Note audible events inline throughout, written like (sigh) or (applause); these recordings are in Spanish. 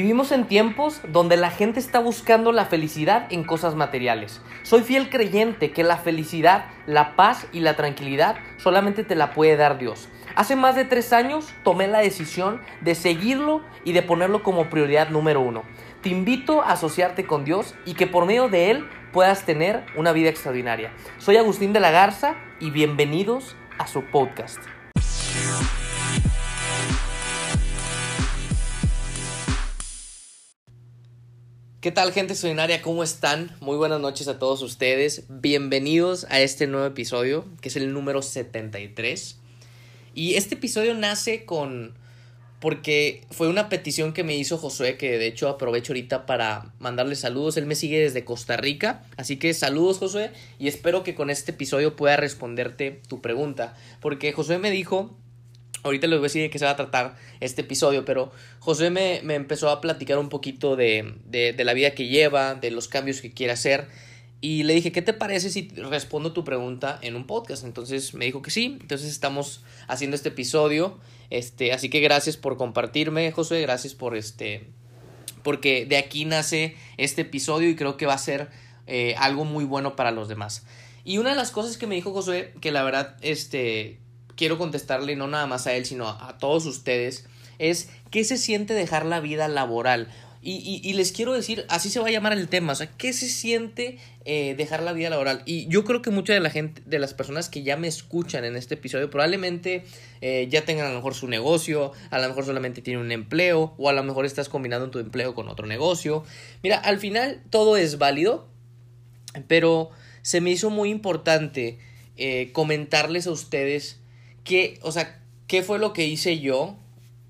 Vivimos en tiempos donde la gente está buscando la felicidad en cosas materiales. Soy fiel creyente que la felicidad, la paz y la tranquilidad solamente te la puede dar Dios. Hace más de tres años tomé la decisión de seguirlo y de ponerlo como prioridad número uno. Te invito a asociarte con Dios y que por medio de Él puedas tener una vida extraordinaria. Soy Agustín de la Garza y bienvenidos a su podcast. ¿Qué tal gente extraordinaria? ¿Cómo están? Muy buenas noches a todos ustedes. Bienvenidos a este nuevo episodio, que es el número 73. Y este episodio nace con... porque fue una petición que me hizo Josué, que de hecho aprovecho ahorita para mandarle saludos. Él me sigue desde Costa Rica, así que saludos Josué y espero que con este episodio pueda responderte tu pregunta. Porque Josué me dijo Ahorita les voy a decir de qué se va a tratar este episodio, pero José me, me empezó a platicar un poquito de, de, de, la vida que lleva, de los cambios que quiere hacer. Y le dije, ¿qué te parece si respondo tu pregunta en un podcast? Entonces me dijo que sí. Entonces estamos haciendo este episodio. Este, así que gracias por compartirme, José. Gracias por este. Porque de aquí nace este episodio y creo que va a ser eh, algo muy bueno para los demás. Y una de las cosas que me dijo Josué, que la verdad, este, quiero contestarle no nada más a él, sino a, todos ustedes, es ¿qué se siente dejar la vida laboral? Y, y, les quiero decir, así se va a llamar el tema, o sea, ¿qué se siente eh, dejar la vida laboral? Y yo creo que mucha de la gente, de las personas que ya me escuchan en este episodio, probablemente eh, ya tengan a lo mejor su negocio, a lo mejor solamente tienen un empleo, o a lo mejor estás combinando tu empleo con otro negocio. Mira, al final todo es válido, pero se me hizo muy importante eh, comentarles a ustedes ¿qué, o sea, qué fue lo que hice yo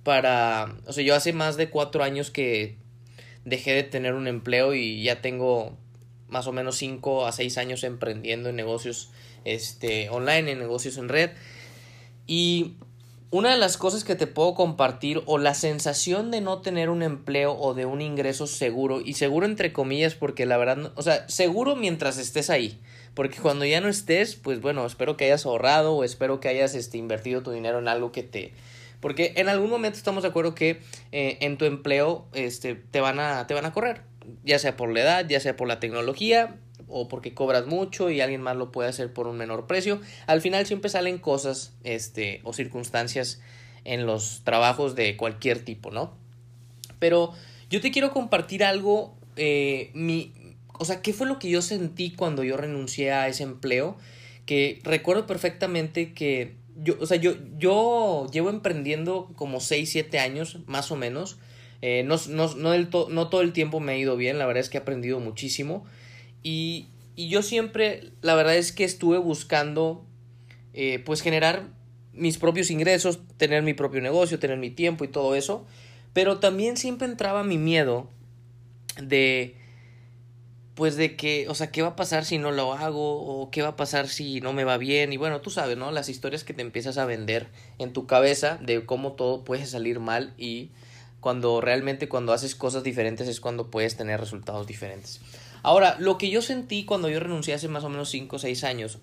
para, o sea, yo hace más de cuatro años que dejé de tener un empleo y ya tengo más o menos cinco a seis años emprendiendo en negocios este, online, en negocios en red. Y una de las cosas que te puedo compartir o la sensación de no tener un empleo o de un ingreso seguro, y seguro entre comillas porque la verdad, o sea, seguro mientras estés ahí, porque cuando ya no estés, pues bueno, espero que hayas ahorrado o espero que hayas este, invertido tu dinero en algo que te... Porque en algún momento estamos de acuerdo que eh, en tu empleo este, te, van a, te van a correr, ya sea por la edad, ya sea por la tecnología o porque cobras mucho y alguien más lo puede hacer por un menor precio. Al final siempre salen cosas este, o circunstancias en los trabajos de cualquier tipo, ¿no? Pero yo te quiero compartir algo, eh, mi, o sea, ¿qué fue lo que yo sentí cuando yo renuncié a ese empleo? Que recuerdo perfectamente que yo, o sea, yo, yo llevo emprendiendo como 6, 7 años, más o menos. Eh, no, no, no, to no todo el tiempo me ha ido bien, la verdad es que he aprendido muchísimo. Y, y yo siempre, la verdad es que estuve buscando, eh, pues, generar mis propios ingresos, tener mi propio negocio, tener mi tiempo y todo eso. Pero también siempre entraba mi miedo de pues de que, o sea, ¿qué va a pasar si no lo hago? ¿O qué va a pasar si no me va bien? Y bueno, tú sabes, ¿no? Las historias que te empiezas a vender en tu cabeza de cómo todo puede salir mal y cuando realmente cuando haces cosas diferentes es cuando puedes tener resultados diferentes. Ahora, lo que yo sentí cuando yo renuncié hace más o menos 5 o 6 años,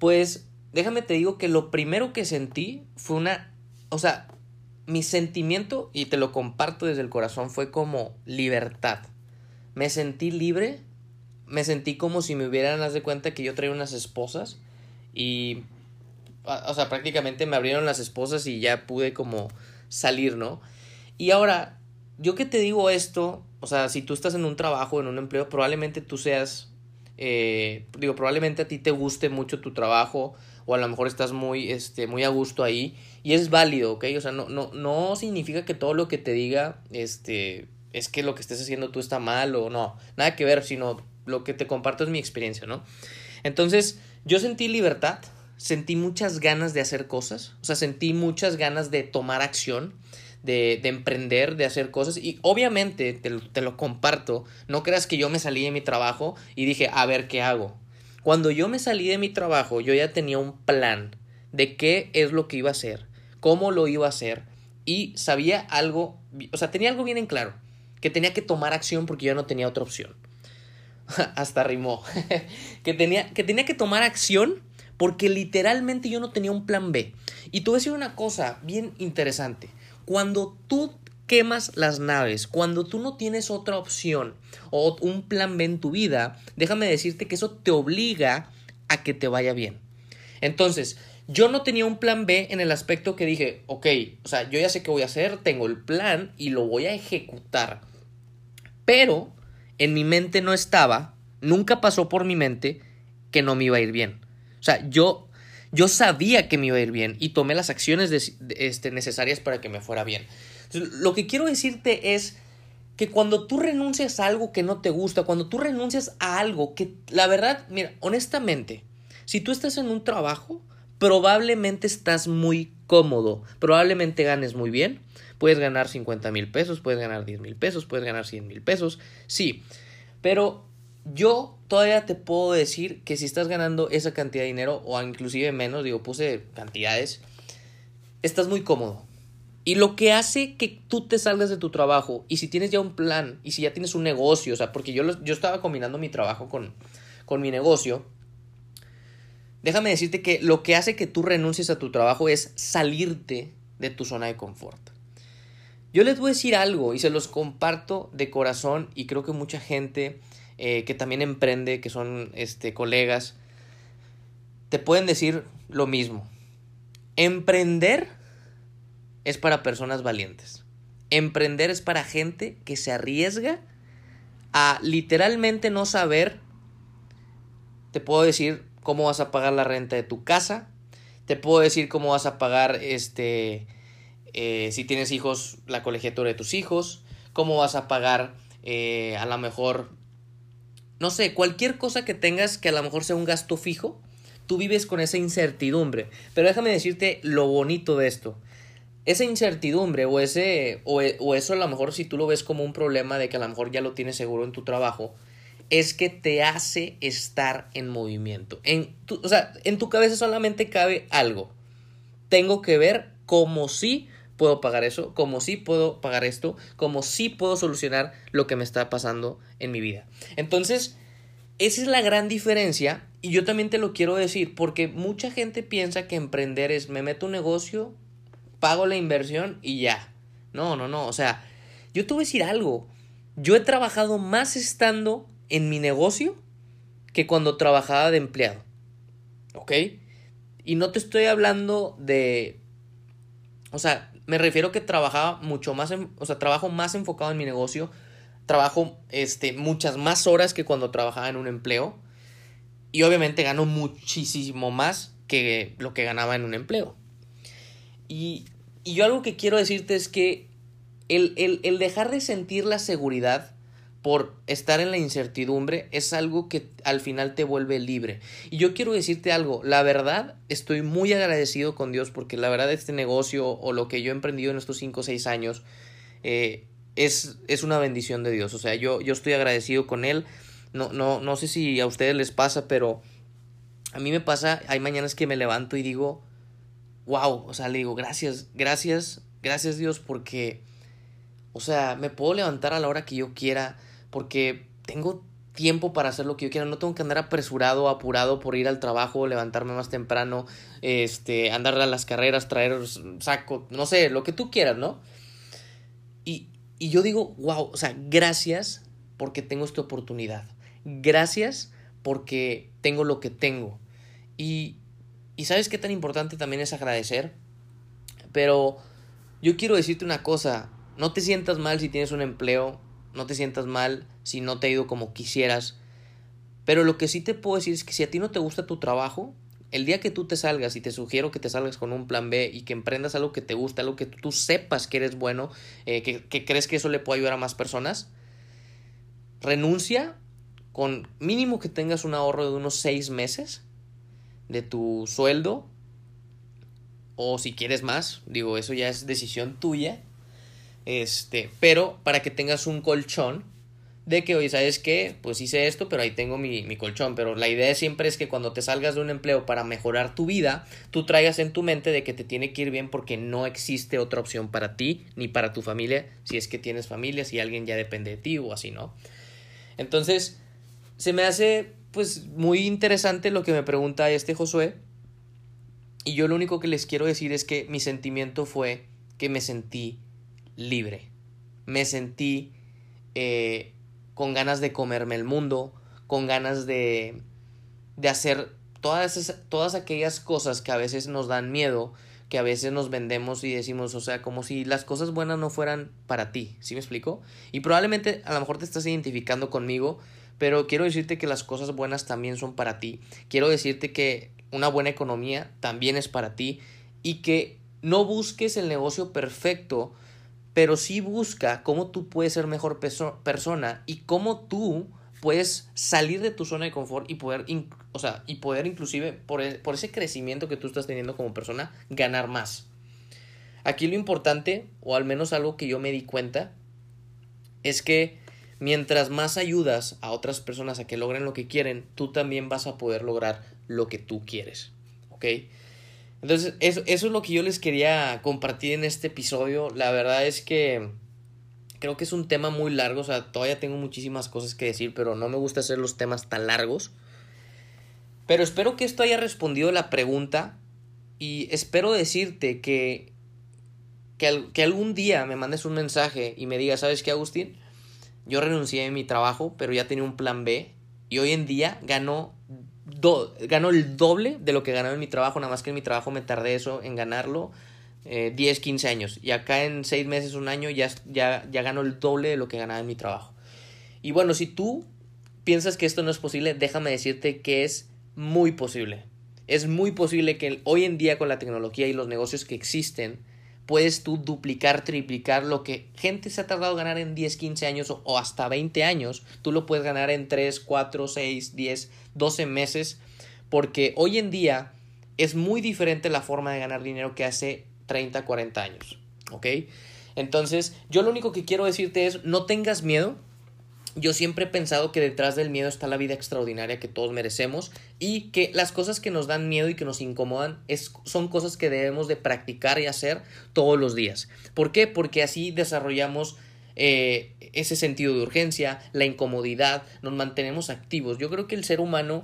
pues déjame te digo que lo primero que sentí fue una, o sea, mi sentimiento, y te lo comparto desde el corazón, fue como libertad me sentí libre, me sentí como si me hubieran, haz cuenta que yo traía unas esposas y, o sea, prácticamente me abrieron las esposas y ya pude como salir, ¿no? Y ahora, yo que te digo esto, o sea, si tú estás en un trabajo, en un empleo, probablemente tú seas, eh, digo, probablemente a ti te guste mucho tu trabajo o a lo mejor estás muy, este, muy a gusto ahí y es válido, ¿ok? O sea, no, no, no significa que todo lo que te diga, este, es que lo que estés haciendo tú está mal o no, nada que ver, sino lo que te comparto es mi experiencia, ¿no? Entonces, yo sentí libertad, sentí muchas ganas de hacer cosas, o sea, sentí muchas ganas de tomar acción, de, de emprender, de hacer cosas, y obviamente te, te lo comparto, no creas que yo me salí de mi trabajo y dije, a ver qué hago. Cuando yo me salí de mi trabajo, yo ya tenía un plan de qué es lo que iba a hacer, cómo lo iba a hacer, y sabía algo, o sea, tenía algo bien en claro que tenía que tomar acción porque yo no tenía otra opción. (laughs) Hasta rimó. (laughs) que, tenía, que tenía que tomar acción porque literalmente yo no tenía un plan B. Y te voy a decir una cosa bien interesante. Cuando tú quemas las naves, cuando tú no tienes otra opción o un plan B en tu vida, déjame decirte que eso te obliga a que te vaya bien. Entonces, yo no tenía un plan B en el aspecto que dije, ok, o sea, yo ya sé qué voy a hacer, tengo el plan y lo voy a ejecutar. Pero en mi mente no estaba, nunca pasó por mi mente que no me iba a ir bien. O sea, yo, yo sabía que me iba a ir bien y tomé las acciones este, necesarias para que me fuera bien. lo que quiero decirte es que cuando tú renuncias a algo que no te gusta, cuando tú renuncias a algo que, la verdad, mira, honestamente, si tú estás en un trabajo, probablemente estás muy cómodo, probablemente ganes muy bien, puedes ganar 50 mil pesos, puedes ganar 10 mil pesos, puedes ganar 100 mil pesos, sí, pero yo todavía te puedo decir que si estás ganando esa cantidad de dinero o inclusive menos, digo, puse cantidades, estás muy cómodo. Y lo que hace que tú te salgas de tu trabajo y si tienes ya un plan y si ya tienes un negocio, o sea, porque yo, yo estaba combinando mi trabajo con, con mi negocio, déjame decirte que lo que hace que tú renuncies a tu trabajo es salirte de tu zona de confort. Yo les voy a decir algo y se los comparto de corazón y creo que mucha gente eh, que también emprende, que son este, colegas, te pueden decir lo mismo. Emprender es para personas valientes. Emprender es para gente que se arriesga a literalmente no saber, te puedo decir cómo vas a pagar la renta de tu casa, te puedo decir cómo vas a pagar este eh, si tienes hijos la colegiatura de tus hijos, cómo vas a pagar eh, a lo mejor no sé, cualquier cosa que tengas que a lo mejor sea un gasto fijo, tú vives con esa incertidumbre. Pero déjame decirte lo bonito de esto. Esa incertidumbre o ese o, o eso a lo mejor si tú lo ves como un problema de que a lo mejor ya lo tienes seguro en tu trabajo, es que te hace estar en movimiento. En tu, o sea, en tu cabeza solamente cabe algo. Tengo que ver cómo sí puedo pagar eso, cómo sí puedo pagar esto, cómo sí puedo solucionar lo que me está pasando en mi vida. Entonces, esa es la gran diferencia y yo también te lo quiero decir porque mucha gente piensa que emprender es me meto un negocio, pago la inversión y ya. No, no, no, o sea, yo te voy a decir algo. Yo he trabajado más estando en mi negocio que cuando trabajaba de empleado. ¿Ok? Y no te estoy hablando de... O sea, me refiero que trabajaba mucho más, o sea, trabajo más enfocado en mi negocio, trabajo este, muchas más horas que cuando trabajaba en un empleo y obviamente gano muchísimo más que lo que ganaba en un empleo. Y, y yo algo que quiero decirte es que el, el, el dejar de sentir la seguridad por estar en la incertidumbre es algo que al final te vuelve libre. Y yo quiero decirte algo, la verdad estoy muy agradecido con Dios porque la verdad este negocio o lo que yo he emprendido en estos 5 o 6 años eh, es, es, una bendición de Dios. O sea, yo, yo estoy agradecido con Él. No, no, no sé si a ustedes les pasa, pero a mí me pasa, hay mañanas que me levanto y digo, wow, o sea, le digo, gracias, gracias, gracias Dios porque, o sea, me puedo levantar a la hora que yo quiera porque tengo tiempo para hacer lo que yo quiera, no tengo que andar apresurado, apurado por ir al trabajo, levantarme más temprano, este, andar a las carreras, traer saco, no sé, lo que tú quieras, ¿no? Y, y yo digo, wow, o sea, gracias porque tengo esta oportunidad, gracias porque tengo lo que tengo. Y, y sabes qué tan importante también es agradecer, pero yo quiero decirte una cosa, no te sientas mal si tienes un empleo, no te sientas mal si no te ha ido como quisieras. Pero lo que sí te puedo decir es que si a ti no te gusta tu trabajo, el día que tú te salgas y te sugiero que te salgas con un plan B y que emprendas algo que te gusta, algo que tú sepas que eres bueno, eh, que, que crees que eso le puede ayudar a más personas, renuncia con mínimo que tengas un ahorro de unos seis meses de tu sueldo o si quieres más, digo, eso ya es decisión tuya este, pero para que tengas un colchón de que, oye, ¿sabes qué? Pues hice esto, pero ahí tengo mi, mi, colchón. Pero la idea siempre es que cuando te salgas de un empleo para mejorar tu vida, tú traigas en tu mente de que te tiene que ir bien porque no existe otra opción para ti ni para tu familia, si es que tienes familia, si alguien ya depende de ti o así, ¿no? Entonces, se me hace pues muy interesante lo que me pregunta este Josué. Y yo lo único que les quiero decir es que mi sentimiento fue que me sentí libre. me sentí eh, con ganas de comerme el mundo, con ganas de, de hacer todas, todas aquellas cosas que a veces nos dan miedo, que a veces nos vendemos y decimos, o sea, como si las cosas buenas no fueran para ti, ¿sí me explico? Y probablemente a lo mejor te estás identificando conmigo, pero quiero decirte que las cosas buenas también son para ti. Quiero decirte que una buena economía también es para ti y que no busques el negocio perfecto, pero sí busca cómo tú puedes ser mejor persona y cómo tú puedes salir de tu zona de confort y poder, o sea, y poder inclusive por, e, por ese crecimiento que tú estás teniendo como persona, ganar más. Aquí lo importante, o al menos algo que yo me di cuenta, es que mientras más ayudas a otras personas a que logren lo que quieren, tú también vas a poder lograr lo que tú quieres. ¿Ok? Entonces, eso, eso es lo que yo les quería compartir en este episodio. La verdad es que creo que es un tema muy largo, o sea, todavía tengo muchísimas cosas que decir, pero no me gusta hacer los temas tan largos. Pero espero que esto haya respondido la pregunta y espero decirte que, que, que algún día me mandes un mensaje y me digas, ¿sabes qué, Agustín? Yo renuncié a mi trabajo, pero ya tenía un plan B y hoy en día gano, gano el doble de lo que ganaba en mi trabajo, nada más que en mi trabajo me tardé eso en ganarlo 10, eh, 15 años. Y acá en 6 meses, un año, ya, ya, ya gano el doble de lo que ganaba en mi trabajo. Y bueno, si tú piensas que esto no es posible, déjame decirte que es muy posible. Es muy posible que hoy en día con la tecnología y los negocios que existen, puedes tú duplicar, triplicar lo que gente se ha tardado ganar en 10, 15 años o, o hasta 20 años, tú lo puedes ganar en 3, 4, 6, 10, 12 meses, porque hoy en día es muy diferente la forma de ganar dinero que hace 30, 40 años. ¿Ok? Entonces, yo lo único que quiero decirte es, no tengas miedo. Yo siempre he pensado que detrás del miedo está la vida extraordinaria que todos merecemos y que las cosas que nos dan miedo y que nos incomodan es, son cosas que debemos de practicar y hacer todos los días. ¿Por qué? Porque así desarrollamos eh, ese sentido de urgencia, la incomodidad, nos mantenemos activos. Yo creo que el ser humano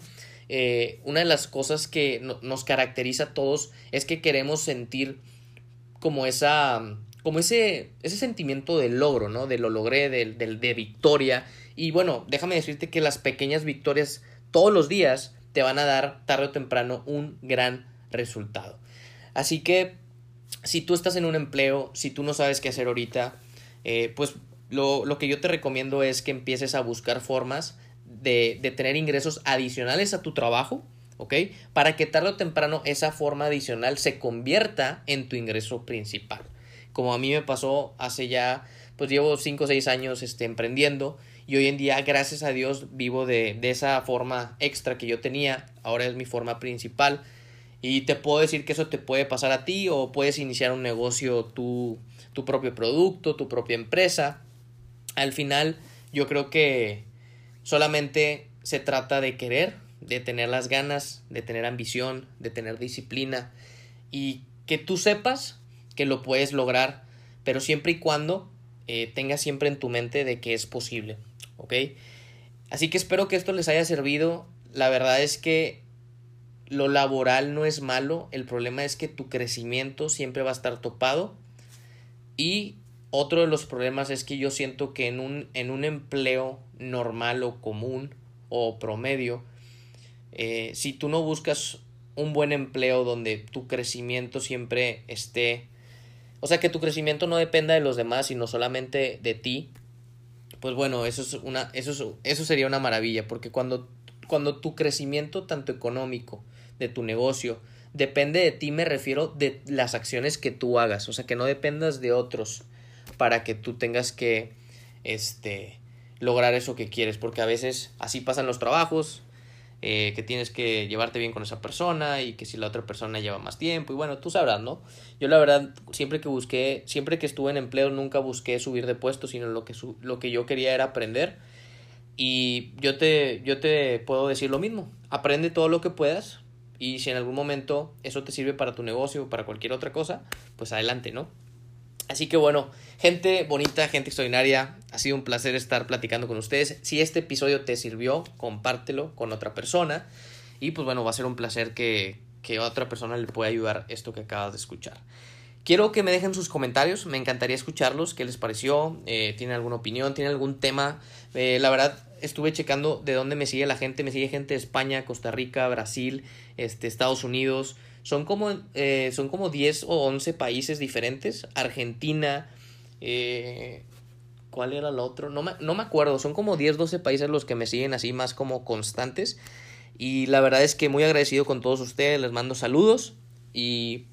eh, una de las cosas que nos caracteriza a todos es que queremos sentir como esa como ese, ese sentimiento de logro, ¿no? De lo logré, de, de, victoria. Y bueno, déjame decirte que las pequeñas victorias todos los días te van a dar tarde o temprano un gran resultado. Así que si tú estás en un empleo, si tú no sabes qué hacer ahorita, eh, pues lo, lo, que yo te recomiendo es que empieces a buscar formas de, de tener ingresos adicionales a tu trabajo ¿ok? Para que tarde o temprano esa forma adicional se convierta en tu ingreso principal. Como a mí me pasó hace ya, pues llevo 5 o 6 años este, emprendiendo y hoy en día, gracias a Dios, vivo de, de esa forma extra que yo tenía, ahora es mi forma principal. Y te puedo decir que eso te puede pasar a ti o puedes iniciar un negocio, tu, tu propio producto, tu propia empresa. Al final, yo creo que solamente se trata de querer, de tener las ganas, de tener ambición, de tener disciplina y que tú sepas que lo puedes lograr, pero siempre y cuando eh, tengas siempre en tu mente de que es posible, ¿ok? Así que espero que esto les haya servido. La verdad es que lo laboral no es malo, el problema es que tu crecimiento siempre va a estar topado y otro de los problemas es que yo siento que en un, en un empleo normal o común o promedio, eh, si tú no buscas un buen empleo donde tu crecimiento siempre esté, o sea, que tu crecimiento no dependa de los demás, sino solamente de ti, pues bueno, eso es una, eso, eso sería una maravilla, porque cuando, cuando tu crecimiento, tanto económico, de tu negocio, depende de ti, me refiero de las acciones que tú hagas, o sea, que no dependas de otros para que tú tengas que, este, lograr eso que quieres, porque a veces así pasan los trabajos, eh, que tienes que llevarte bien con esa persona y que si la otra persona lleva más tiempo y bueno, tú sabrás, ¿no? Yo la verdad, siempre que busqué, siempre que estuve en empleo, nunca busqué subir de puesto, sino lo que, lo que yo quería era aprender. Y yo te, yo te puedo decir lo mismo, aprende todo lo que puedas y si en algún momento eso te sirve para tu negocio o para cualquier otra cosa, pues adelante, ¿no? Así que bueno, gente bonita, gente extraordinaria, ha sido un placer estar platicando con ustedes. Si este episodio te sirvió, compártelo con otra persona. Y pues bueno, va a ser un placer que, que otra persona le pueda ayudar esto que acabas de escuchar. Quiero que me dejen sus comentarios, me encantaría escucharlos, qué les pareció, eh, tienen alguna opinión, tienen algún tema. Eh, la verdad, estuve checando de dónde me sigue la gente, me sigue gente de España, Costa Rica, Brasil, este, Estados Unidos. Son como, eh, son como 10 o 11 países diferentes. Argentina, ¿cuál era el otro? No me, no me acuerdo, son como 10, 12 países los que me siguen así más como constantes. Y la verdad es que muy agradecido con todos ustedes, les mando saludos y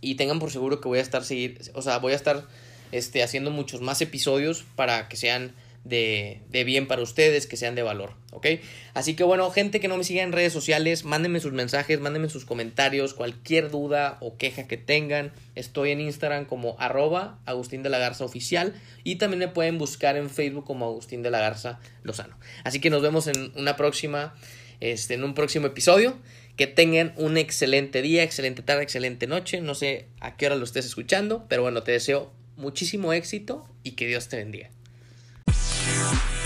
y tengan por seguro que voy a estar seguir, o sea, voy a estar este, haciendo muchos más episodios para que sean de, de, bien para ustedes, que sean de valor, ¿ok? Así que bueno, gente que no me siga en redes sociales, mándenme sus mensajes, mándenme sus comentarios, cualquier duda o queja que tengan. Estoy en Instagram como arroba Agustín de la Garza Oficial y también me pueden buscar en Facebook como Agustín de la Garza Lozano. Así que nos vemos en una próxima, este, en un próximo episodio. Que tengan un excelente día, excelente tarde, excelente noche. No sé a qué hora lo estés escuchando, pero bueno, te deseo muchísimo éxito y que Dios te bendiga. Peace.